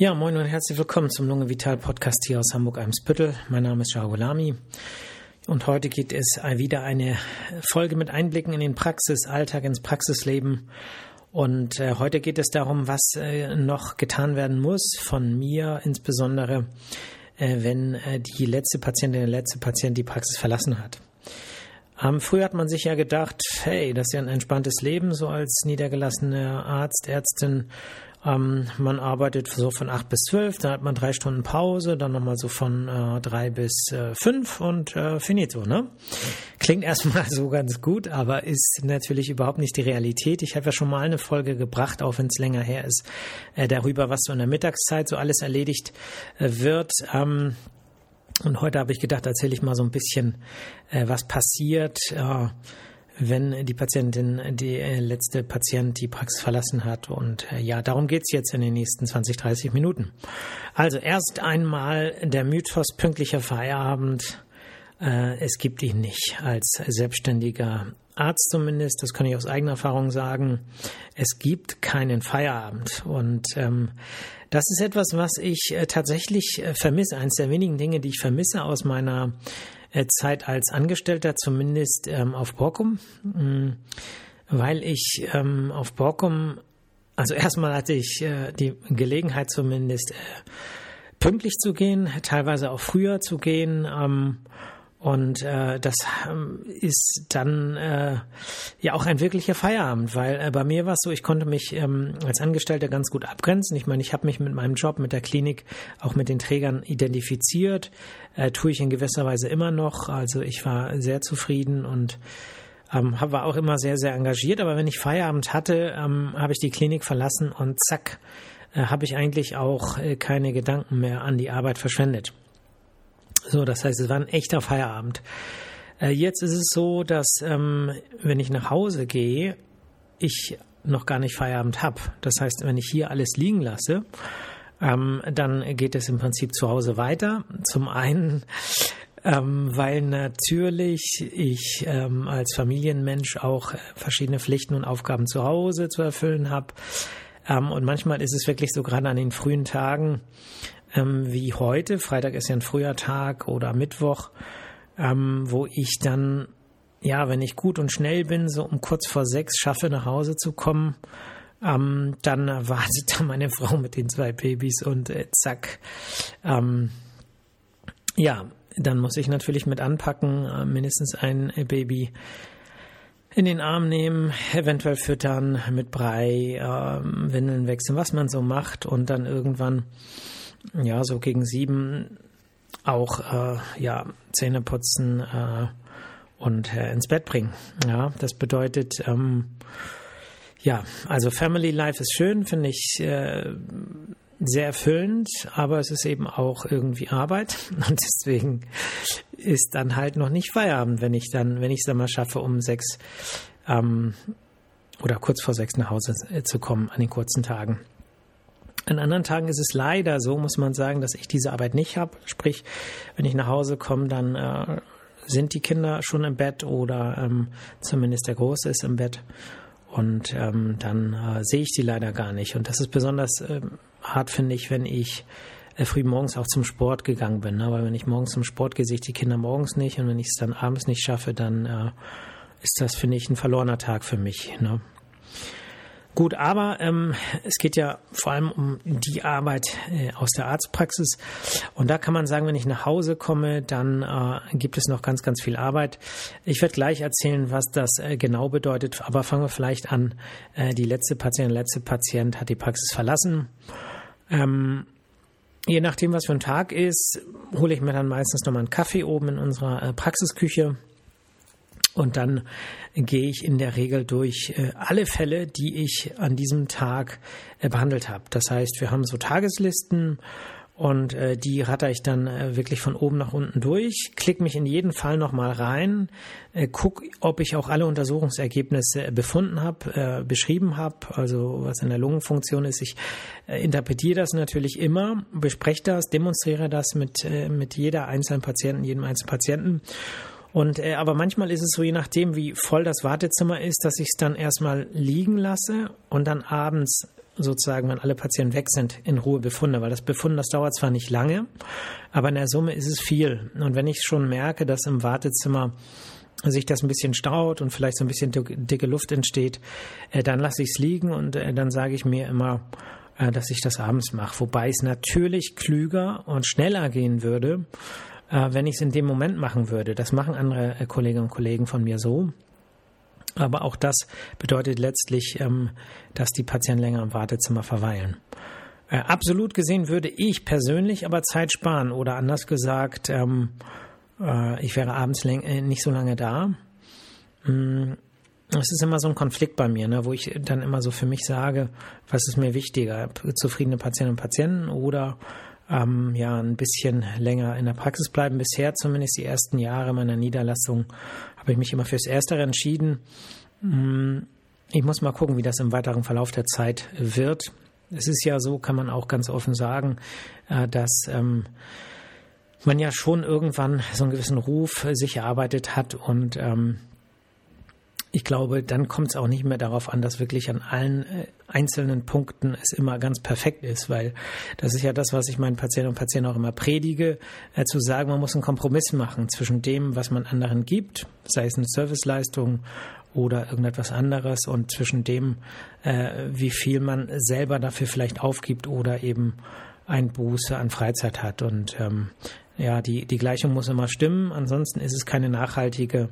Ja, moin und herzlich willkommen zum Lunge Vital Podcast hier aus Hamburg-Eimsbüttel. Mein Name ist Shahulami und heute geht es wieder eine Folge mit Einblicken in den Praxisalltag, ins Praxisleben. Und äh, heute geht es darum, was äh, noch getan werden muss von mir, insbesondere äh, wenn äh, die letzte Patientin, der letzte Patient die Praxis verlassen hat. Ähm, früher hat man sich ja gedacht, hey, das ist ja ein entspanntes Leben, so als niedergelassener Arzt, Ärztin ähm, man arbeitet so von acht bis zwölf, dann hat man drei Stunden Pause, dann nochmal so von äh, drei bis äh, fünf und äh, finito, ne? Klingt erstmal so ganz gut, aber ist natürlich überhaupt nicht die Realität. Ich habe ja schon mal eine Folge gebracht, auch wenn es länger her ist, äh, darüber, was so in der Mittagszeit so alles erledigt äh, wird. Ähm, und heute habe ich gedacht, erzähle ich mal so ein bisschen, äh, was passiert. Wenn die Patientin, die äh, letzte Patient die Praxis verlassen hat. Und äh, ja, darum geht's jetzt in den nächsten 20, 30 Minuten. Also erst einmal der Mythos pünktlicher Feierabend. Äh, es gibt ihn nicht als selbstständiger Arzt zumindest, das kann ich aus eigener Erfahrung sagen. Es gibt keinen Feierabend. Und ähm, das ist etwas, was ich tatsächlich vermisse. Eines der wenigen Dinge, die ich vermisse aus meiner Zeit als Angestellter, zumindest ähm, auf Borkum, mm, weil ich ähm, auf Borkum, also erstmal hatte ich äh, die Gelegenheit zumindest äh, pünktlich zu gehen, teilweise auch früher zu gehen. Ähm, und äh, das ähm, ist dann äh, ja auch ein wirklicher Feierabend, weil äh, bei mir war es so, ich konnte mich ähm, als Angestellter ganz gut abgrenzen. Ich meine, ich habe mich mit meinem Job, mit der Klinik, auch mit den Trägern identifiziert, äh, tue ich in gewisser Weise immer noch. Also ich war sehr zufrieden und ähm, war auch immer sehr, sehr engagiert. Aber wenn ich Feierabend hatte, ähm, habe ich die Klinik verlassen und zack, äh, habe ich eigentlich auch äh, keine Gedanken mehr an die Arbeit verschwendet. So, das heißt, es war ein echter Feierabend. Äh, jetzt ist es so, dass ähm, wenn ich nach Hause gehe, ich noch gar nicht Feierabend habe. Das heißt, wenn ich hier alles liegen lasse, ähm, dann geht es im Prinzip zu Hause weiter. Zum einen, ähm, weil natürlich ich ähm, als Familienmensch auch verschiedene Pflichten und Aufgaben zu Hause zu erfüllen habe. Ähm, und manchmal ist es wirklich so gerade an den frühen Tagen, ähm, wie heute. Freitag ist ja ein früher Tag oder Mittwoch, ähm, wo ich dann, ja, wenn ich gut und schnell bin, so um kurz vor sechs schaffe, nach Hause zu kommen. Ähm, dann wartet da meine Frau mit den zwei Babys und äh, zack. Ähm, ja, dann muss ich natürlich mit anpacken, äh, mindestens ein Baby in den Arm nehmen, eventuell füttern, mit Brei, äh, Windeln wechseln, was man so macht und dann irgendwann ja, so gegen sieben auch äh, ja, Zähne putzen äh, und äh, ins Bett bringen. Ja, das bedeutet, ähm, ja, also Family Life ist schön, finde ich äh, sehr erfüllend, aber es ist eben auch irgendwie Arbeit und deswegen ist dann halt noch nicht Feierabend, wenn ich dann, wenn ich es dann mal schaffe, um sechs ähm, oder kurz vor sechs nach Hause äh, zu kommen an den kurzen Tagen. An anderen Tagen ist es leider so, muss man sagen, dass ich diese Arbeit nicht habe. Sprich, wenn ich nach Hause komme, dann äh, sind die Kinder schon im Bett oder ähm, zumindest der Große ist im Bett. Und ähm, dann äh, sehe ich die leider gar nicht. Und das ist besonders äh, hart, finde ich, wenn ich äh, früh morgens auch zum Sport gegangen bin. Ne? Weil wenn ich morgens zum Sport gehe, sehe ich die Kinder morgens nicht. Und wenn ich es dann abends nicht schaffe, dann äh, ist das, finde ich, ein verlorener Tag für mich. Ne? Gut, aber ähm, es geht ja vor allem um die Arbeit äh, aus der Arztpraxis. Und da kann man sagen, wenn ich nach Hause komme, dann äh, gibt es noch ganz, ganz viel Arbeit. Ich werde gleich erzählen, was das äh, genau bedeutet. Aber fangen wir vielleicht an. Äh, die letzte Patientin, letzte Patient hat die Praxis verlassen. Ähm, je nachdem, was für ein Tag ist, hole ich mir dann meistens nochmal einen Kaffee oben in unserer äh, Praxisküche und dann gehe ich in der Regel durch äh, alle Fälle, die ich an diesem Tag äh, behandelt habe. Das heißt, wir haben so Tageslisten und äh, die ratter ich dann wirklich von oben nach unten durch, klick mich in jeden Fall nochmal rein, äh, guck, ob ich auch alle Untersuchungsergebnisse befunden habe, beschrieben habe, also was in der Lungenfunktion ist. Ich interpretiere das natürlich immer, bespreche das, demonstriere das mit, mit jeder einzelnen Patienten, jedem einzelnen Patienten und äh, aber manchmal ist es so, je nachdem, wie voll das Wartezimmer ist, dass ich es dann erstmal liegen lasse und dann abends sozusagen, wenn alle Patienten weg sind, in Ruhe Befunde, weil das Befunden, das dauert zwar nicht lange, aber in der Summe ist es viel. Und wenn ich schon merke, dass im Wartezimmer sich das ein bisschen staut und vielleicht so ein bisschen dicke Luft entsteht, äh, dann lasse ich es liegen und äh, dann sage ich mir immer, äh, dass ich das abends mache. Wobei es natürlich klüger und schneller gehen würde, wenn ich es in dem Moment machen würde. Das machen andere Kolleginnen und Kollegen von mir so. Aber auch das bedeutet letztlich, ähm, dass die Patienten länger im Wartezimmer verweilen. Absolut gesehen würde ich persönlich aber Zeit sparen oder anders gesagt, ähm, äh, ich wäre abends äh, nicht so lange da. Mm, es ist immer so ein Konflikt bei mir, ne, wo ich dann immer so für mich sage, was ist mir wichtiger, zufriedene Patientinnen und Patienten oder ähm, ja ein bisschen länger in der Praxis bleiben. Bisher zumindest die ersten Jahre meiner Niederlassung habe ich mich immer fürs Erstere entschieden. Mm, ich muss mal gucken, wie das im weiteren Verlauf der Zeit wird. Es ist ja so, kann man auch ganz offen sagen, äh, dass ähm, man ja schon irgendwann so einen gewissen Ruf sich erarbeitet hat und ähm, ich glaube, dann kommt es auch nicht mehr darauf an, dass wirklich an allen äh, einzelnen Punkten es immer ganz perfekt ist, weil das ist ja das, was ich meinen Patienten und Patienten auch immer predige, äh, zu sagen, man muss einen Kompromiss machen zwischen dem, was man anderen gibt, sei es eine Serviceleistung oder irgendetwas anderes und zwischen dem, äh, wie viel man selber dafür vielleicht aufgibt oder eben ein Buße an Freizeit hat. Und ähm, ja, die, die Gleichung muss immer stimmen, ansonsten ist es keine nachhaltige,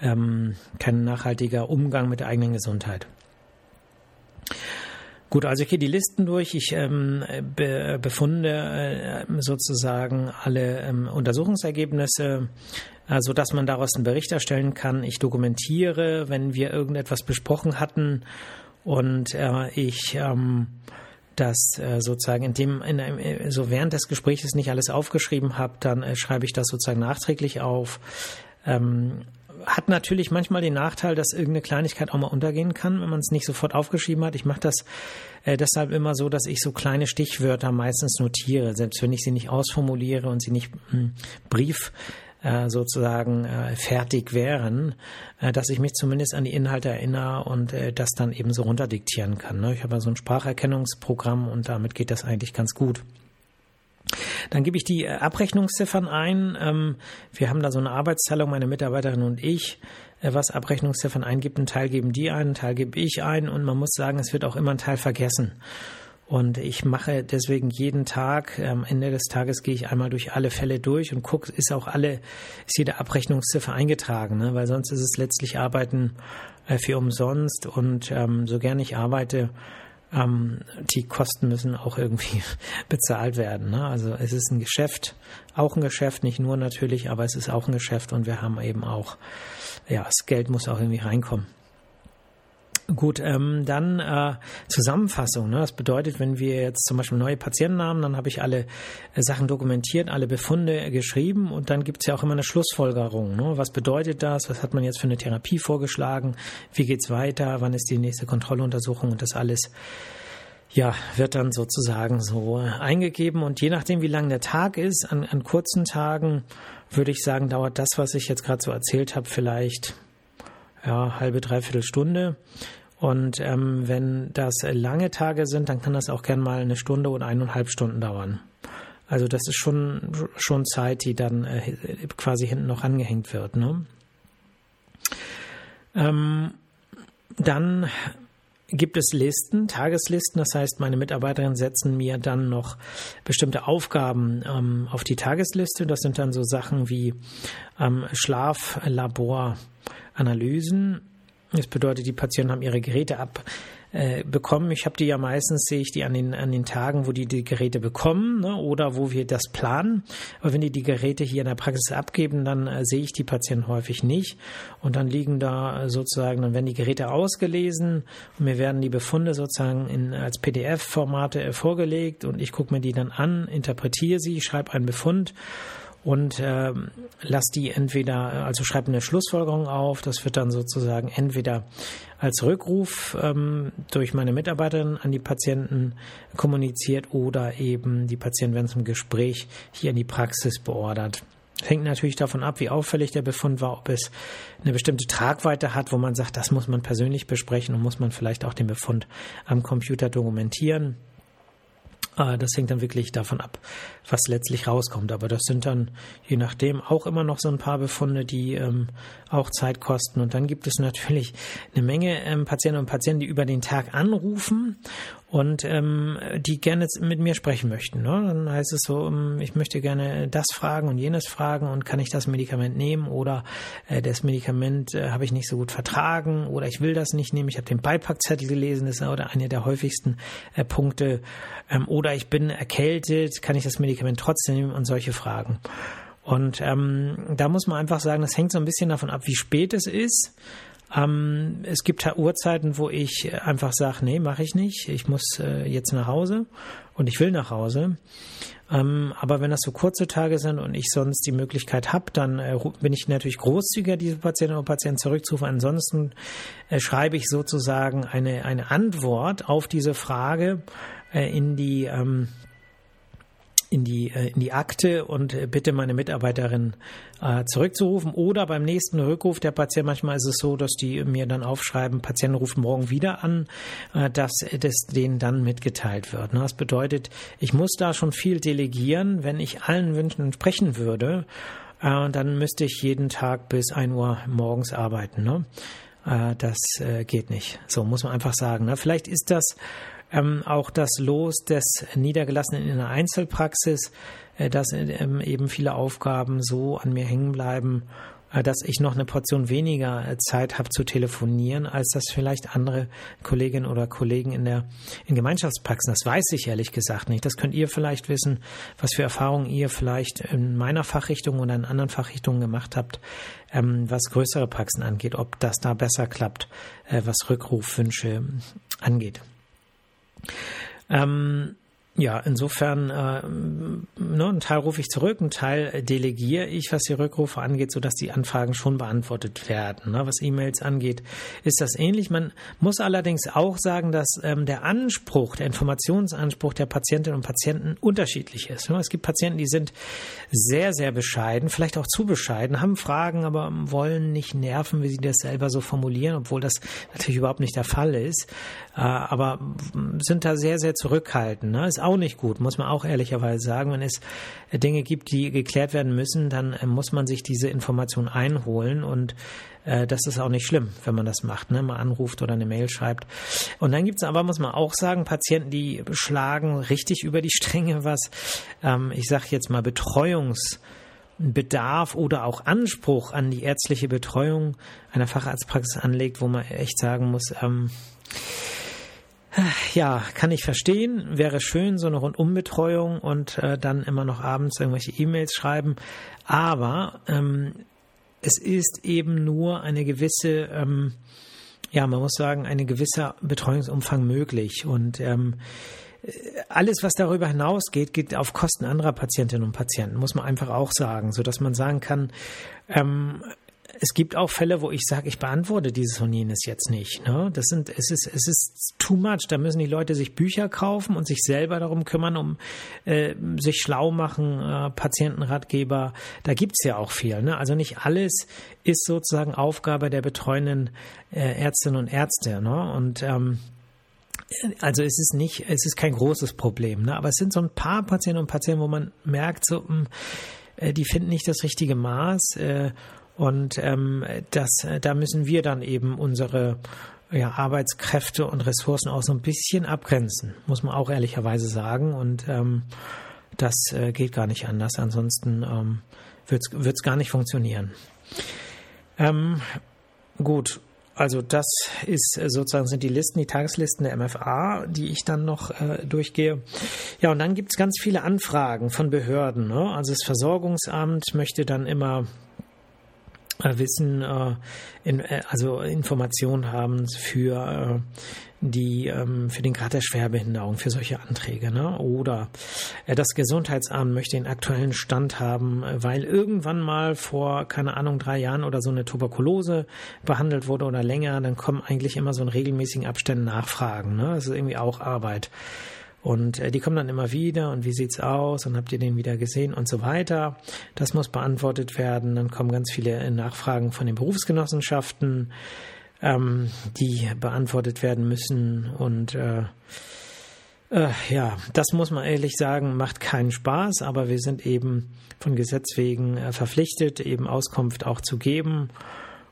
ähm, kein nachhaltiger Umgang mit der eigenen Gesundheit. Gut, also ich gehe die Listen durch. Ich ähm, be befunde äh, sozusagen alle ähm, Untersuchungsergebnisse, äh, so dass man daraus einen Bericht erstellen kann. Ich dokumentiere, wenn wir irgendetwas besprochen hatten und äh, ich ähm, das äh, sozusagen in dem, in einem, äh, so während des Gesprächs nicht alles aufgeschrieben habe, dann äh, schreibe ich das sozusagen nachträglich auf. Ähm, hat natürlich manchmal den Nachteil, dass irgendeine Kleinigkeit auch mal untergehen kann, wenn man es nicht sofort aufgeschrieben hat. Ich mache das äh, deshalb immer so, dass ich so kleine Stichwörter meistens notiere, selbst wenn ich sie nicht ausformuliere und sie nicht hm, Brief äh, sozusagen äh, fertig wären, dass ich mich zumindest an die Inhalte erinnere und das dann eben so runterdiktieren kann. Ne? Ich habe ja so ein Spracherkennungsprogramm und damit geht das eigentlich ganz gut. Dann gebe ich die äh, Abrechnungsziffern ein. Ähm, wir haben da so eine Arbeitsteilung, meine Mitarbeiterin und ich, äh, was Abrechnungsziffern eingibt. Ein Teil geben die ein, ein Teil gebe ich ein und man muss sagen, es wird auch immer ein Teil vergessen. Und ich mache deswegen jeden Tag, am Ende des Tages gehe ich einmal durch alle Fälle durch und gucke, ist auch alle, ist jede Abrechnungsziffer eingetragen, ne? weil sonst ist es letztlich Arbeiten äh, für umsonst und ähm, so gern ich arbeite, ähm, die Kosten müssen auch irgendwie bezahlt werden. Ne? Also es ist ein Geschäft, auch ein Geschäft, nicht nur natürlich, aber es ist auch ein Geschäft und wir haben eben auch, ja, das Geld muss auch irgendwie reinkommen. Gut, ähm, dann äh, Zusammenfassung. Ne? Das bedeutet, wenn wir jetzt zum Beispiel neue Patienten haben, dann habe ich alle äh, Sachen dokumentiert, alle Befunde geschrieben und dann gibt es ja auch immer eine Schlussfolgerung. Ne? Was bedeutet das? Was hat man jetzt für eine Therapie vorgeschlagen? Wie geht's weiter? Wann ist die nächste Kontrolluntersuchung? Und das alles ja, wird dann sozusagen so eingegeben und je nachdem, wie lang der Tag ist, an, an kurzen Tagen würde ich sagen, dauert das, was ich jetzt gerade so erzählt habe, vielleicht ja, halbe, dreiviertel Stunde. Und ähm, wenn das lange Tage sind, dann kann das auch gern mal eine Stunde oder eineinhalb Stunden dauern. Also das ist schon, schon Zeit, die dann äh, quasi hinten noch angehängt wird. Ne? Ähm, dann gibt es Listen, Tageslisten. Das heißt, meine Mitarbeiterinnen setzen mir dann noch bestimmte Aufgaben ähm, auf die Tagesliste. Das sind dann so Sachen wie ähm, Schlaflaboranalysen, das bedeutet, die Patienten haben ihre Geräte abbekommen. Äh, ich habe die ja meistens, sehe ich die an den, an den Tagen, wo die die Geräte bekommen ne, oder wo wir das planen. Aber wenn die die Geräte hier in der Praxis abgeben, dann äh, sehe ich die Patienten häufig nicht. Und dann liegen da äh, sozusagen, dann werden die Geräte ausgelesen und mir werden die Befunde sozusagen in, als PDF-Formate äh, vorgelegt und ich gucke mir die dann an, interpretiere sie, schreibe einen Befund und äh, lass die entweder, also schreib eine Schlussfolgerung auf, das wird dann sozusagen entweder als Rückruf ähm, durch meine Mitarbeiterin an die Patienten kommuniziert oder eben die Patienten werden zum Gespräch hier in die Praxis beordert. Hängt natürlich davon ab, wie auffällig der Befund war, ob es eine bestimmte Tragweite hat, wo man sagt, das muss man persönlich besprechen und muss man vielleicht auch den Befund am Computer dokumentieren. Ah, das hängt dann wirklich davon ab, was letztlich rauskommt. Aber das sind dann je nachdem auch immer noch so ein paar Befunde, die ähm, auch Zeit kosten. Und dann gibt es natürlich eine Menge ähm, Patienten und Patienten, die über den Tag anrufen und ähm, die gerne mit mir sprechen möchten. Ne? Dann heißt es so, ähm, ich möchte gerne das fragen und jenes fragen und kann ich das Medikament nehmen oder äh, das Medikament äh, habe ich nicht so gut vertragen oder ich will das nicht nehmen. Ich habe den Beipackzettel gelesen, das ist oder eine der häufigsten äh, Punkte. Ähm, oder ich bin erkältet, kann ich das Medikament trotzdem nehmen und solche Fragen. Und ähm, da muss man einfach sagen, das hängt so ein bisschen davon ab, wie spät es ist. Ähm, es gibt Uhrzeiten, wo ich einfach sage, nee, mache ich nicht. Ich muss äh, jetzt nach Hause und ich will nach Hause. Ähm, aber wenn das so kurze Tage sind und ich sonst die Möglichkeit habe, dann äh, bin ich natürlich großzügiger, diese Patientinnen und Patienten zurückzurufen. Ansonsten äh, schreibe ich sozusagen eine, eine Antwort auf diese Frage äh, in die ähm, in die, äh, in die Akte und äh, bitte meine Mitarbeiterin äh, zurückzurufen. Oder beim nächsten Rückruf der Patient, manchmal ist es so, dass die mir dann aufschreiben, Patient ruft morgen wieder an, dass das denen dann mitgeteilt wird. Ne? Das bedeutet, ich muss da schon viel delegieren, wenn ich allen Wünschen entsprechen würde. Dann müsste ich jeden Tag bis ein Uhr morgens arbeiten. Ne? Das geht nicht. So muss man einfach sagen. Ne? Vielleicht ist das ähm, auch das Los des Niedergelassenen in einer Einzelpraxis, äh, dass ähm, eben viele Aufgaben so an mir hängen bleiben, äh, dass ich noch eine Portion weniger äh, Zeit habe zu telefonieren, als das vielleicht andere Kolleginnen oder Kollegen in der in Gemeinschaftspraxen. Das weiß ich ehrlich gesagt nicht. Das könnt ihr vielleicht wissen, was für Erfahrungen ihr vielleicht in meiner Fachrichtung oder in anderen Fachrichtungen gemacht habt, ähm, was größere Praxen angeht, ob das da besser klappt, äh, was Rückrufwünsche angeht. Ähm, ja, insofern, äh, ne, einen Teil rufe ich zurück, einen Teil delegiere ich, was die Rückrufe angeht, sodass die Anfragen schon beantwortet werden. Ne? Was E-Mails angeht, ist das ähnlich. Man muss allerdings auch sagen, dass ähm, der Anspruch, der Informationsanspruch der Patientinnen und Patienten unterschiedlich ist. Ne? Es gibt Patienten, die sind sehr, sehr bescheiden, vielleicht auch zu bescheiden, haben Fragen, aber wollen nicht nerven, wie sie das selber so formulieren, obwohl das natürlich überhaupt nicht der Fall ist. Äh, aber sind da sehr, sehr zurückhaltend. Ne? Ist auch nicht gut, muss man auch ehrlicherweise sagen. Wenn es Dinge gibt, die geklärt werden müssen, dann äh, muss man sich diese Information einholen und äh, das ist auch nicht schlimm, wenn man das macht, ne? mal anruft oder eine Mail schreibt. Und dann gibt es aber, muss man auch sagen, Patienten, die schlagen richtig über die Stränge, was ähm, ich sage jetzt mal Betreuungsbedarf oder auch Anspruch an die ärztliche Betreuung einer Facharztpraxis anlegt, wo man echt sagen muss, ähm, ja, kann ich verstehen. Wäre schön, so eine Rundumbetreuung und äh, dann immer noch abends irgendwelche E-Mails schreiben. Aber ähm, es ist eben nur eine gewisse, ähm, ja, man muss sagen, ein gewisser Betreuungsumfang möglich. Und ähm, alles, was darüber hinausgeht, geht auf Kosten anderer Patientinnen und Patienten, muss man einfach auch sagen, so dass man sagen kann, ähm, es gibt auch Fälle, wo ich sage, ich beantworte dieses und jenes jetzt nicht. Ne? Das sind, es ist, es ist too much. Da müssen die Leute sich Bücher kaufen und sich selber darum kümmern, um äh, sich schlau machen, äh, Patientenratgeber. Da gibt's ja auch viel. Ne? Also nicht alles ist sozusagen Aufgabe der betreuenden äh, Ärztinnen und Ärzte. Ne? Und ähm, also es ist nicht, es ist kein großes Problem, ne? aber es sind so ein paar Patienten und Patienten, wo man merkt, so, mh, hm, äh, die finden nicht das richtige Maß. Äh, und ähm, das, da müssen wir dann eben unsere ja, Arbeitskräfte und Ressourcen auch so ein bisschen abgrenzen, muss man auch ehrlicherweise sagen. Und ähm, das äh, geht gar nicht anders. Ansonsten ähm, wird es gar nicht funktionieren. Ähm, gut, also das ist äh, sozusagen sind die Listen, die Tageslisten der MFA, die ich dann noch äh, durchgehe. Ja, und dann gibt es ganz viele Anfragen von Behörden. Ne? Also das Versorgungsamt möchte dann immer äh, Wissen, äh, in, äh, also Informationen haben für die ähm, für den Grad der Schwerbehinderung für solche Anträge, ne? Oder das Gesundheitsamt möchte den aktuellen Stand haben, weil irgendwann mal vor keine Ahnung drei Jahren oder so eine Tuberkulose behandelt wurde oder länger, dann kommen eigentlich immer so in regelmäßigen Abständen Nachfragen, ne? Das ist irgendwie auch Arbeit. Und äh, die kommen dann immer wieder und wie sieht's aus und habt ihr den wieder gesehen und so weiter. Das muss beantwortet werden. Dann kommen ganz viele Nachfragen von den Berufsgenossenschaften, ähm, die beantwortet werden müssen und äh, äh, ja, das muss man ehrlich sagen, macht keinen Spaß, aber wir sind eben von Gesetz wegen äh, verpflichtet, eben Auskunft auch zu geben.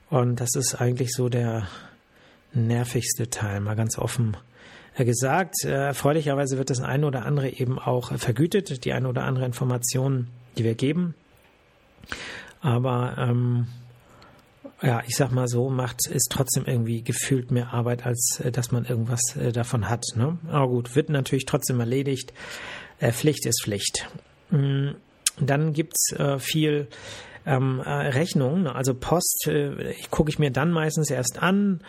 Und das ist eigentlich so der nervigste Teil, mal ganz offen äh, gesagt. Äh, erfreulicherweise wird das eine oder andere eben auch vergütet, die eine oder andere Information, die wir geben. Aber ähm, ja, ich sag mal so, macht es trotzdem irgendwie gefühlt mehr Arbeit, als äh, dass man irgendwas äh, davon hat. Ne? Aber gut, wird natürlich trotzdem erledigt. Pflicht ist Pflicht. Mm, dann gibt's viel ähm, äh, Rechnungen, also Post, äh, gucke ich mir dann meistens erst an.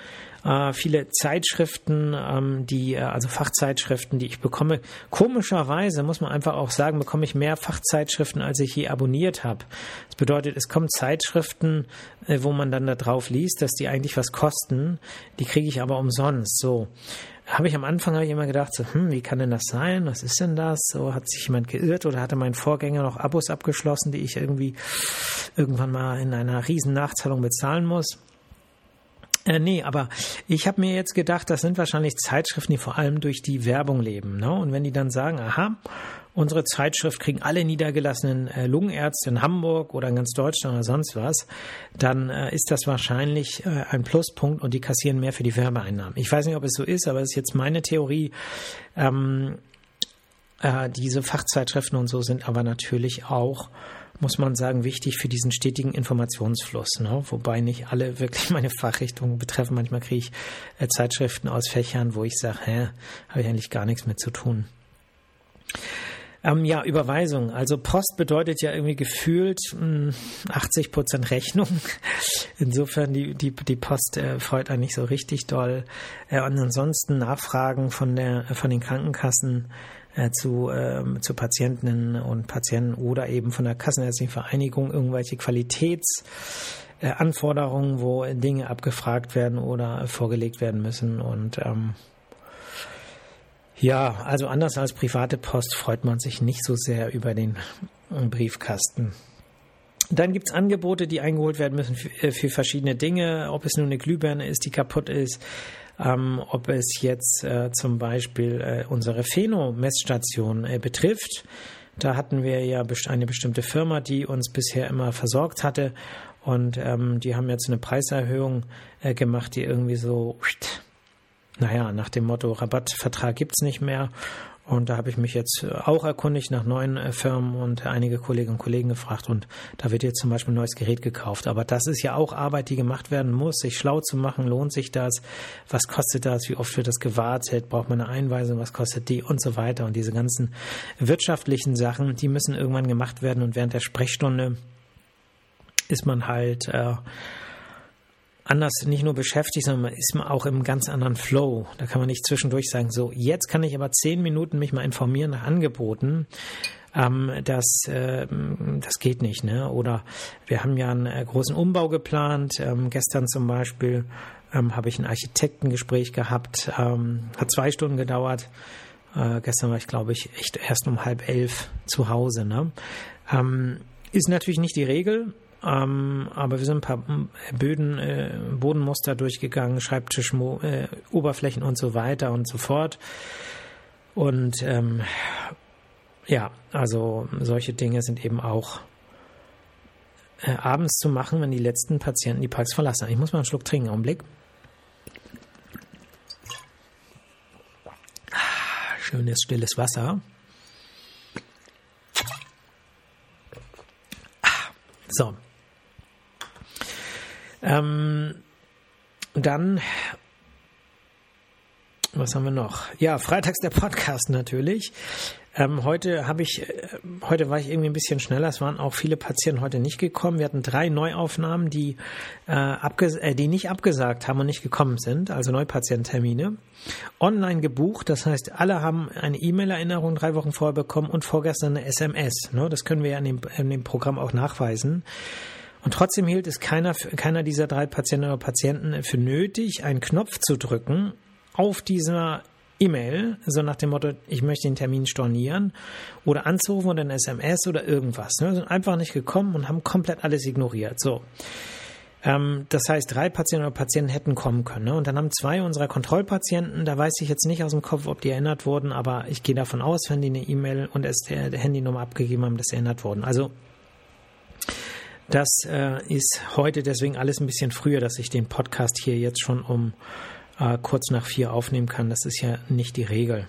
Äh, viele Zeitschriften, ähm, die, äh, also Fachzeitschriften, die ich bekomme. Komischerweise muss man einfach auch sagen, bekomme ich mehr Fachzeitschriften, als ich je abonniert habe. Das bedeutet, es kommen Zeitschriften, äh, wo man dann da drauf liest, dass die eigentlich was kosten. Die kriege ich aber umsonst. So habe ich am Anfang habe ich immer gedacht, so, hm, wie kann denn das sein? Was ist denn das? So hat sich jemand geirrt oder hatte mein Vorgänger noch Abos abgeschlossen, die ich irgendwie irgendwann mal in einer riesen Nachzahlung bezahlen muss? Äh, nee, aber ich habe mir jetzt gedacht, das sind wahrscheinlich Zeitschriften, die vor allem durch die Werbung leben. Ne? Und wenn die dann sagen, aha, unsere Zeitschrift kriegen alle niedergelassenen äh, Lungenärzte in Hamburg oder in ganz Deutschland oder sonst was, dann äh, ist das wahrscheinlich äh, ein Pluspunkt und die kassieren mehr für die Werbeeinnahmen. Ich weiß nicht, ob es so ist, aber es ist jetzt meine Theorie. Ähm, äh, diese Fachzeitschriften und so sind aber natürlich auch muss man sagen, wichtig für diesen stetigen Informationsfluss. Ne? Wobei nicht alle wirklich meine Fachrichtungen betreffen. Manchmal kriege ich äh, Zeitschriften aus Fächern, wo ich sage, hä, habe ich eigentlich gar nichts mit zu tun. Ähm, ja, Überweisung. Also Post bedeutet ja irgendwie gefühlt mh, hm, 80 Prozent Rechnung. Insofern die, die, die Post äh, freut einen nicht so richtig doll. Äh, und ansonsten Nachfragen von, der, von den Krankenkassen äh, zu, äh, zu Patientinnen und Patienten oder eben von der Kassenärztlichen Vereinigung irgendwelche Qualitätsanforderungen, wo Dinge abgefragt werden oder vorgelegt werden müssen und ähm, ja, also anders als private Post freut man sich nicht so sehr über den Briefkasten. Dann gibt's Angebote, die eingeholt werden müssen für, äh, für, verschiedene Dinge, ob es nur eine Glühbirne ist, die kaputt ist, ähm, ob es jetzt äh, zum Beispiel äh, unsere Pheno-Messstation äh, betrifft. Da hatten wir ja eine bestimmte Firma, die uns bisher immer versorgt hatte. Und ähm, die haben jetzt eine Preiserhöhung äh, gemacht, die irgendwie so, naja, nach dem Motto Rabattvertrag gibt's nicht mehr. Und da habe ich mich jetzt auch erkundigt nach neuen äh, Firmen und einige Kolleginnen und Kollegen gefragt. Und da wird jetzt zum Beispiel ein neues Gerät gekauft. Aber das ist ja auch Arbeit, die gemacht werden muss, sich schlau zu machen. Lohnt sich das? Was kostet das? Wie oft wird das gewartet? Braucht man eine Einweisung? Was kostet die? Und so weiter. Und diese ganzen wirtschaftlichen Sachen, die müssen irgendwann gemacht werden. Und während der Sprechstunde ist man halt äh, anders nicht nur beschäftigt, sondern man ist auch im ganz anderen Flow. Da kann man nicht zwischendurch sagen, so, jetzt kann ich aber zehn Minuten mich mal informieren nach Angeboten. Ähm, das, äh, das geht nicht, ne? Oder wir haben ja einen äh, großen Umbau geplant. Ähm, gestern zum Beispiel ähm, habe ich ein Architektengespräch gehabt, ähm, hat zwei Stunden gedauert. Äh, gestern war ich, glaube ich, echt erst um halb elf zu Hause. Ne? Ähm, ist natürlich nicht die Regel, ähm, aber wir sind ein paar Böden, äh, Bodenmuster durchgegangen, Schreibtisch, äh, Oberflächen und so weiter und so fort. Und ähm, ja, also solche Dinge sind eben auch äh, abends zu machen, wenn die letzten Patienten die Praxis verlassen. Ich muss mal einen Schluck trinken, Augenblick. Ah, schönes, stilles Wasser. Ah, so, ähm, dann, was haben wir noch? Ja, freitags der Podcast natürlich. Ähm, heute habe ich, äh, heute war ich irgendwie ein bisschen schneller. Es waren auch viele Patienten heute nicht gekommen. Wir hatten drei Neuaufnahmen, die, äh, äh, die nicht abgesagt haben und nicht gekommen sind, also Neupatiententermine. Online gebucht, das heißt, alle haben eine E-Mail-Erinnerung drei Wochen vorher bekommen und vorgestern eine SMS. Ne? Das können wir ja in dem, in dem Programm auch nachweisen. Und trotzdem hielt es keiner, keiner dieser drei Patienten oder Patienten für nötig, einen Knopf zu drücken auf dieser E-Mail, so nach dem Motto, ich möchte den Termin stornieren oder anzurufen oder ein SMS oder irgendwas. Ne? Sind einfach nicht gekommen und haben komplett alles ignoriert. So. Ähm, das heißt, drei Patienten oder Patienten hätten kommen können. Ne? Und dann haben zwei unserer Kontrollpatienten, da weiß ich jetzt nicht aus dem Kopf, ob die erinnert wurden, aber ich gehe davon aus, wenn die eine E-Mail und es der Handynummer abgegeben haben, dass sie erinnert wurden. Also das äh, ist heute deswegen alles ein bisschen früher, dass ich den Podcast hier jetzt schon um äh, kurz nach vier aufnehmen kann. Das ist ja nicht die Regel.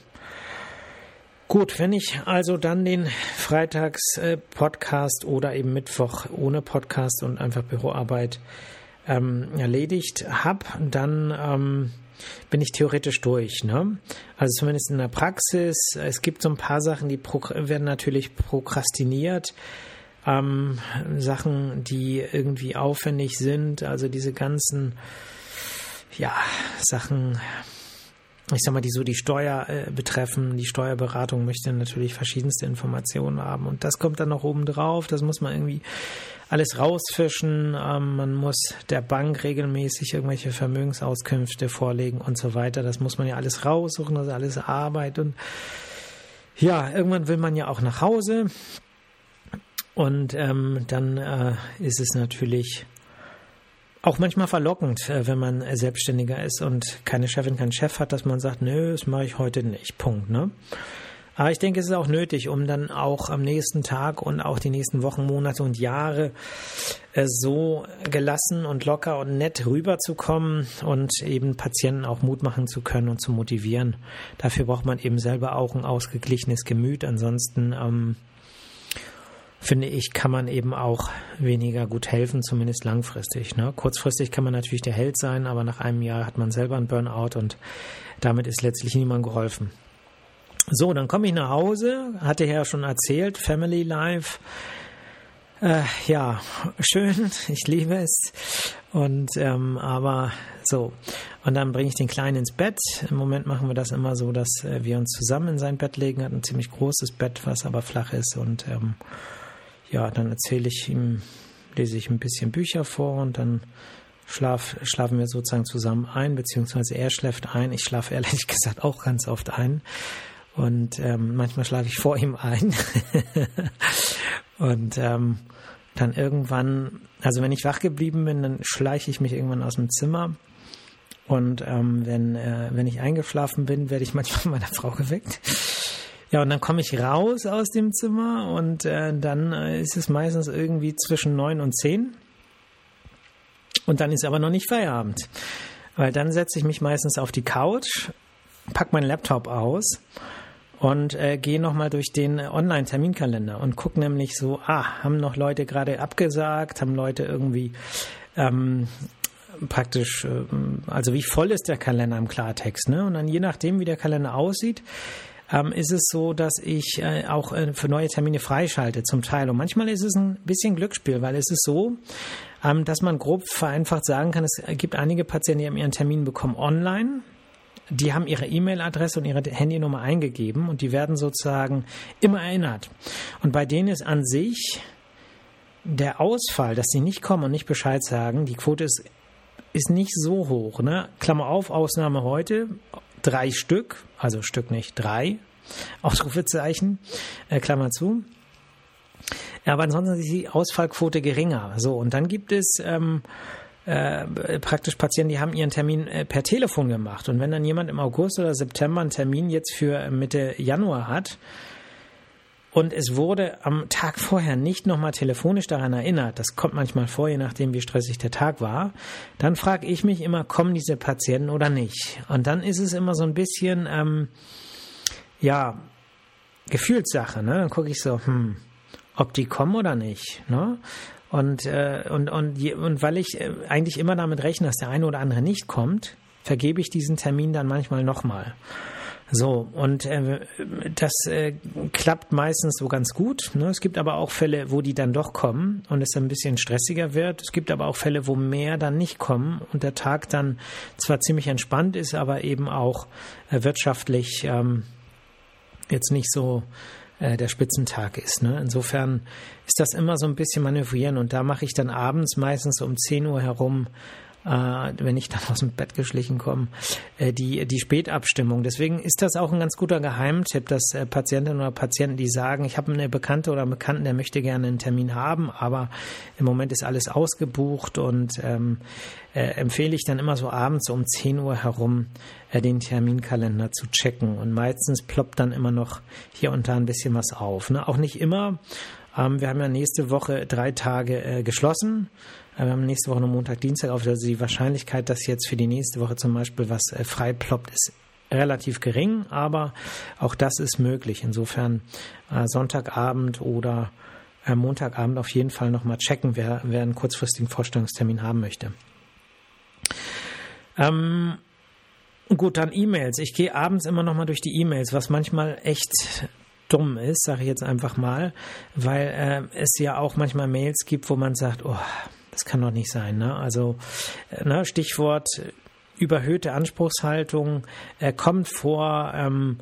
Gut, wenn ich also dann den Freitags-Podcast äh, oder eben Mittwoch ohne Podcast und einfach Büroarbeit ähm, erledigt habe, dann ähm, bin ich theoretisch durch. Ne? Also zumindest in der Praxis. Es gibt so ein paar Sachen, die werden natürlich prokrastiniert ähm, Sachen, die irgendwie aufwendig sind, also diese ganzen ja, Sachen, ich sag mal, die so die Steuer äh, betreffen. Die Steuerberatung möchte natürlich verschiedenste Informationen haben und das kommt dann noch oben drauf. Das muss man irgendwie alles rausfischen. Ähm, man muss der Bank regelmäßig irgendwelche Vermögensauskünfte vorlegen und so weiter. Das muss man ja alles raussuchen, das ist alles Arbeit und ja, irgendwann will man ja auch nach Hause. Und ähm, dann äh, ist es natürlich auch manchmal verlockend, äh, wenn man Selbstständiger ist und keine Chefin, keinen Chef hat, dass man sagt, nö, das mache ich heute nicht. Punkt. Ne? Aber ich denke, es ist auch nötig, um dann auch am nächsten Tag und auch die nächsten Wochen, Monate und Jahre äh, so gelassen und locker und nett rüberzukommen und eben Patienten auch Mut machen zu können und zu motivieren. Dafür braucht man eben selber auch ein ausgeglichenes Gemüt. Ansonsten ähm, finde ich, kann man eben auch weniger gut helfen, zumindest langfristig. Ne? Kurzfristig kann man natürlich der Held sein, aber nach einem Jahr hat man selber einen Burnout und damit ist letztlich niemand geholfen. So, dann komme ich nach Hause, hatte ja schon erzählt, Family Life. Äh, ja, schön, ich liebe es. Und ähm, aber so. Und dann bringe ich den Kleinen ins Bett. Im Moment machen wir das immer so, dass äh, wir uns zusammen in sein Bett legen. Hat ein ziemlich großes Bett, was aber flach ist und ähm, ja, dann erzähle ich ihm, lese ich ein bisschen Bücher vor und dann schlaf, schlafen wir sozusagen zusammen ein, beziehungsweise er schläft ein. Ich schlafe ehrlich gesagt auch ganz oft ein. Und ähm, manchmal schlafe ich vor ihm ein. und ähm, dann irgendwann, also wenn ich wach geblieben bin, dann schleiche ich mich irgendwann aus dem Zimmer. Und ähm, wenn, äh, wenn ich eingeschlafen bin, werde ich manchmal von meiner Frau geweckt. Ja, und dann komme ich raus aus dem Zimmer und äh, dann äh, ist es meistens irgendwie zwischen neun und zehn. Und dann ist aber noch nicht Feierabend. Weil dann setze ich mich meistens auf die Couch, pack meinen Laptop aus und äh, gehe nochmal durch den Online-Terminkalender und gucke nämlich so, ah, haben noch Leute gerade abgesagt, haben Leute irgendwie ähm, praktisch, äh, also wie voll ist der Kalender im Klartext, ne? Und dann je nachdem, wie der Kalender aussieht, ähm, ist es so, dass ich äh, auch äh, für neue Termine freischalte zum Teil. Und manchmal ist es ein bisschen Glücksspiel, weil es ist so, ähm, dass man grob vereinfacht sagen kann, es gibt einige Patienten, die haben ihren Termin bekommen online. Die haben ihre E-Mail-Adresse und ihre Handynummer eingegeben und die werden sozusagen immer erinnert. Und bei denen ist an sich der Ausfall, dass sie nicht kommen und nicht Bescheid sagen, die Quote ist, ist nicht so hoch. Ne? Klammer auf, Ausnahme heute, drei Stück, also Stück nicht, drei Ausrufezeichen, äh, Klammer zu. Aber ansonsten ist die Ausfallquote geringer. So, und dann gibt es ähm, äh, praktisch Patienten, die haben ihren Termin äh, per Telefon gemacht. Und wenn dann jemand im August oder September einen Termin jetzt für Mitte Januar hat, und es wurde am Tag vorher nicht nochmal telefonisch daran erinnert, das kommt manchmal vor, je nachdem, wie stressig der Tag war, dann frage ich mich immer, kommen diese Patienten oder nicht? Und dann ist es immer so ein bisschen, ähm, ja, Gefühlssache, ne? Dann gucke ich so, hm, ob die kommen oder nicht, ne? Und, äh, und, und, und weil ich äh, eigentlich immer damit rechne, dass der eine oder andere nicht kommt, vergebe ich diesen Termin dann manchmal nochmal. So, und äh, das äh, klappt meistens so ganz gut. Ne? Es gibt aber auch Fälle, wo die dann doch kommen und es ein bisschen stressiger wird. Es gibt aber auch Fälle, wo mehr dann nicht kommen und der Tag dann zwar ziemlich entspannt ist, aber eben auch äh, wirtschaftlich ähm, jetzt nicht so äh, der Spitzentag ist. Ne? Insofern ist das immer so ein bisschen manövrieren und da mache ich dann abends meistens um 10 Uhr herum wenn ich dann aus dem Bett geschlichen komme, äh, die, die Spätabstimmung. Deswegen ist das auch ein ganz guter Geheimtipp, dass äh, Patientinnen oder Patienten, die sagen, ich habe eine Bekannte oder einen Bekannten, der möchte gerne einen Termin haben, aber im Moment ist alles ausgebucht und ähm, äh, empfehle ich dann immer so abends um 10 Uhr herum äh, den Terminkalender zu checken. Und meistens ploppt dann immer noch hier und da ein bisschen was auf. Ne? Auch nicht immer. Ähm, wir haben ja nächste Woche drei Tage äh, geschlossen. Wir haben nächste Woche noch Montag, Dienstag auf. Also die Wahrscheinlichkeit, dass jetzt für die nächste Woche zum Beispiel was äh, frei ploppt, ist relativ gering, aber auch das ist möglich. Insofern äh, Sonntagabend oder äh, Montagabend auf jeden Fall nochmal checken, wer, wer einen kurzfristigen Vorstellungstermin haben möchte. Ähm, gut, dann E-Mails. Ich gehe abends immer nochmal durch die E-Mails, was manchmal echt dumm ist, sage ich jetzt einfach mal, weil äh, es ja auch manchmal Mails gibt, wo man sagt, oh, das kann doch nicht sein. Ne? Also äh, ne, Stichwort überhöhte Anspruchshaltung äh, kommt vor. Ähm,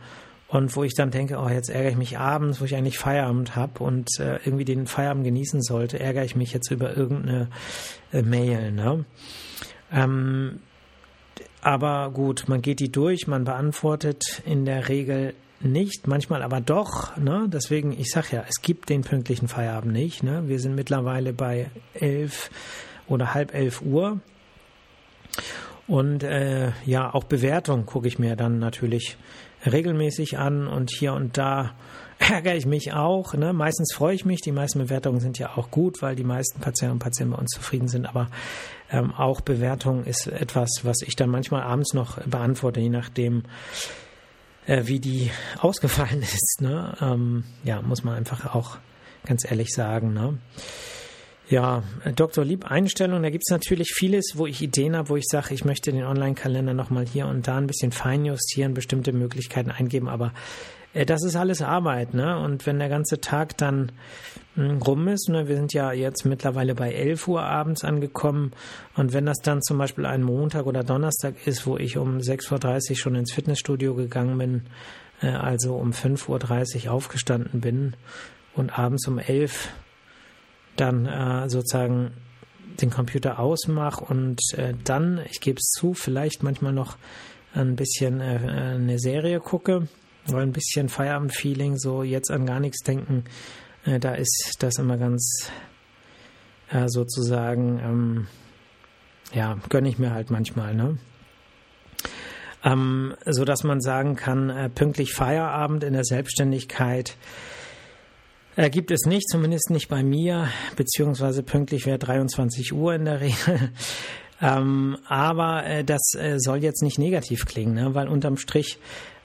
und wo ich dann denke, oh, jetzt ärgere ich mich abends, wo ich eigentlich Feierabend habe und äh, irgendwie den Feierabend genießen sollte, ärgere ich mich jetzt über irgendeine äh, Mail. Ne? Ähm, aber gut, man geht die durch, man beantwortet in der Regel nicht, manchmal aber doch. Ne? Deswegen, ich sage ja, es gibt den pünktlichen Feierabend nicht. Ne? Wir sind mittlerweile bei elf oder halb elf Uhr. Und äh, ja, auch Bewertung gucke ich mir dann natürlich regelmäßig an und hier und da ärgere ich mich auch. Ne? Meistens freue ich mich. Die meisten Bewertungen sind ja auch gut, weil die meisten Patienten und Patienten bei uns zufrieden sind. Aber ähm, auch Bewertung ist etwas, was ich dann manchmal abends noch beantworte, je nachdem, äh, wie die ausgefallen ist. Ne? Ähm, ja, muss man einfach auch ganz ehrlich sagen. Ne? Ja, Dr. Lieb Einstellung, da gibt es natürlich vieles, wo ich Ideen habe, wo ich sage, ich möchte den Online-Kalender nochmal hier und da ein bisschen feinjustieren, bestimmte Möglichkeiten eingeben, aber das ist alles Arbeit, ne? Und wenn der ganze Tag dann hm, rum ist, ne, wir sind ja jetzt mittlerweile bei 11 Uhr abends angekommen und wenn das dann zum Beispiel ein Montag oder Donnerstag ist, wo ich um 6.30 Uhr schon ins Fitnessstudio gegangen bin, äh, also um 5.30 Uhr aufgestanden bin und abends um 11 Uhr dann äh, sozusagen den Computer ausmache und äh, dann, ich gebe es zu, vielleicht manchmal noch ein bisschen äh, eine Serie gucke, weil ein bisschen Feierabend-Feeling, so jetzt an gar nichts denken, äh, da ist das immer ganz äh, sozusagen, ähm, ja, gönne ich mir halt manchmal, ne? Ähm, so dass man sagen kann, äh, pünktlich Feierabend in der Selbstständigkeit äh, gibt es nicht, zumindest nicht bei mir, beziehungsweise pünktlich wäre 23 Uhr in der Regel. ähm, aber äh, das äh, soll jetzt nicht negativ klingen, ne? weil unterm Strich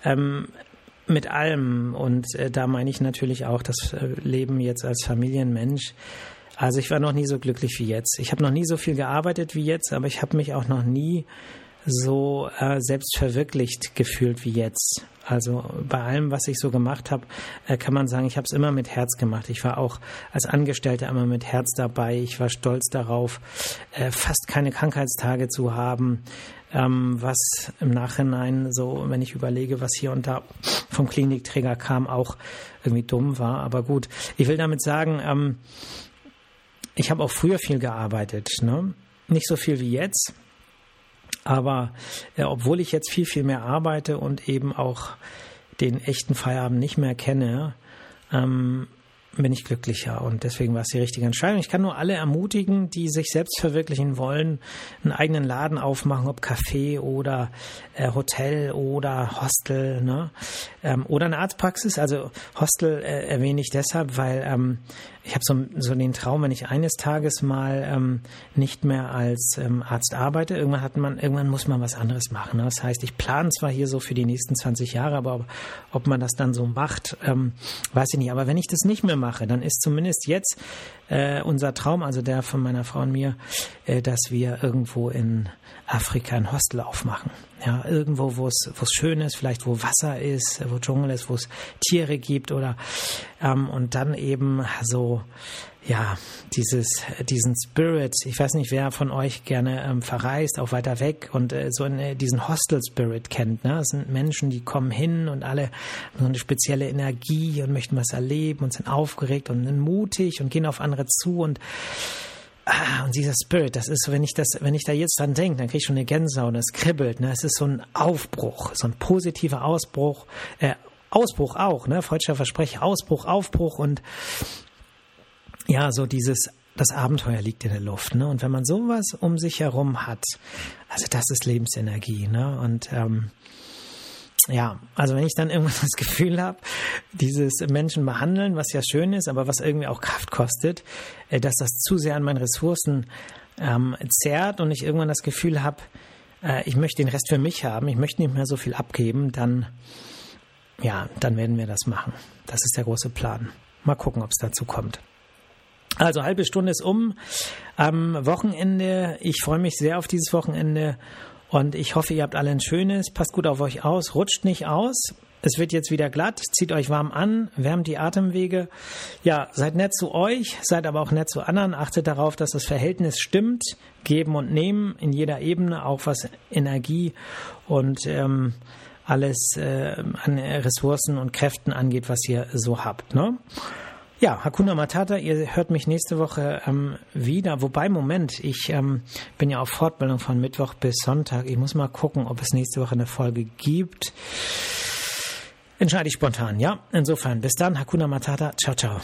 ähm, mit allem, und äh, da meine ich natürlich auch das äh, Leben jetzt als Familienmensch, also ich war noch nie so glücklich wie jetzt. Ich habe noch nie so viel gearbeitet wie jetzt, aber ich habe mich auch noch nie so äh, selbst verwirklicht gefühlt wie jetzt. Also bei allem, was ich so gemacht habe, äh, kann man sagen, ich habe es immer mit Herz gemacht. Ich war auch als Angestellter immer mit Herz dabei. Ich war stolz darauf, äh, fast keine Krankheitstage zu haben. Ähm, was im Nachhinein so, wenn ich überlege, was hier und da vom Klinikträger kam, auch irgendwie dumm war. Aber gut, ich will damit sagen, ähm, ich habe auch früher viel gearbeitet. Ne? Nicht so viel wie jetzt aber äh, obwohl ich jetzt viel, viel mehr arbeite und eben auch den echten Feierabend nicht mehr kenne, ähm, bin ich glücklicher und deswegen war es die richtige Entscheidung. Ich kann nur alle ermutigen, die sich selbst verwirklichen wollen, einen eigenen Laden aufmachen, ob Café oder äh, Hotel oder Hostel, ne? Ähm, oder eine Arztpraxis. Also Hostel äh, erwähne ich deshalb, weil ähm, ich habe so, so den Traum, wenn ich eines Tages mal ähm, nicht mehr als ähm, Arzt arbeite, irgendwann hat man, irgendwann muss man was anderes machen. Ne? Das heißt, ich plane zwar hier so für die nächsten 20 Jahre, aber ob, ob man das dann so macht, ähm, weiß ich nicht. Aber wenn ich das nicht mehr mache, dann ist zumindest jetzt äh, unser Traum, also der von meiner Frau und mir, äh, dass wir irgendwo in Afrika ein Hostel aufmachen. Ja, irgendwo, wo es es schön ist, vielleicht wo Wasser ist, wo Dschungel ist, wo es Tiere gibt oder ähm, und dann eben so ja dieses diesen Spirit. Ich weiß nicht, wer von euch gerne ähm, verreist, auch weiter weg und äh, so eine, diesen Hostel Spirit kennt. Ne, das sind Menschen, die kommen hin und alle haben so eine spezielle Energie und möchten was erleben und sind aufgeregt und sind mutig und gehen auf andere zu und Ah, und dieser Spirit, das ist so, wenn ich das, wenn ich da jetzt dran denke, dann kriege ich schon eine Gänsehaut, das kribbelt, ne? Es ist so ein Aufbruch, so ein positiver Ausbruch, äh, Ausbruch auch, ne? Freudscher Versprecher, Ausbruch, Aufbruch und ja, so dieses, das Abenteuer liegt in der Luft, ne? Und wenn man sowas um sich herum hat, also das ist Lebensenergie, ne? Und ähm, ja, also wenn ich dann irgendwann das Gefühl habe, dieses Menschen behandeln, was ja schön ist, aber was irgendwie auch Kraft kostet, äh, dass das zu sehr an meinen Ressourcen ähm, zerrt und ich irgendwann das Gefühl habe, äh, ich möchte den Rest für mich haben, ich möchte nicht mehr so viel abgeben, dann ja, dann werden wir das machen. Das ist der große Plan. Mal gucken, ob es dazu kommt. Also halbe Stunde ist um am Wochenende. Ich freue mich sehr auf dieses Wochenende und ich hoffe, ihr habt alle ein schönes. Passt gut auf euch aus, rutscht nicht aus. Es wird jetzt wieder glatt. Zieht euch warm an, wärmt die Atemwege. Ja, seid nett zu euch, seid aber auch nett zu anderen. Achtet darauf, dass das Verhältnis stimmt. Geben und nehmen in jeder Ebene, auch was Energie und ähm, alles äh, an Ressourcen und Kräften angeht, was ihr so habt. Ne? Ja, Hakuna Matata, ihr hört mich nächste Woche ähm, wieder. Wobei, Moment, ich ähm, bin ja auf Fortbildung von Mittwoch bis Sonntag. Ich muss mal gucken, ob es nächste Woche eine Folge gibt. Entscheide ich spontan, ja. Insofern, bis dann, Hakuna Matata. Ciao, ciao.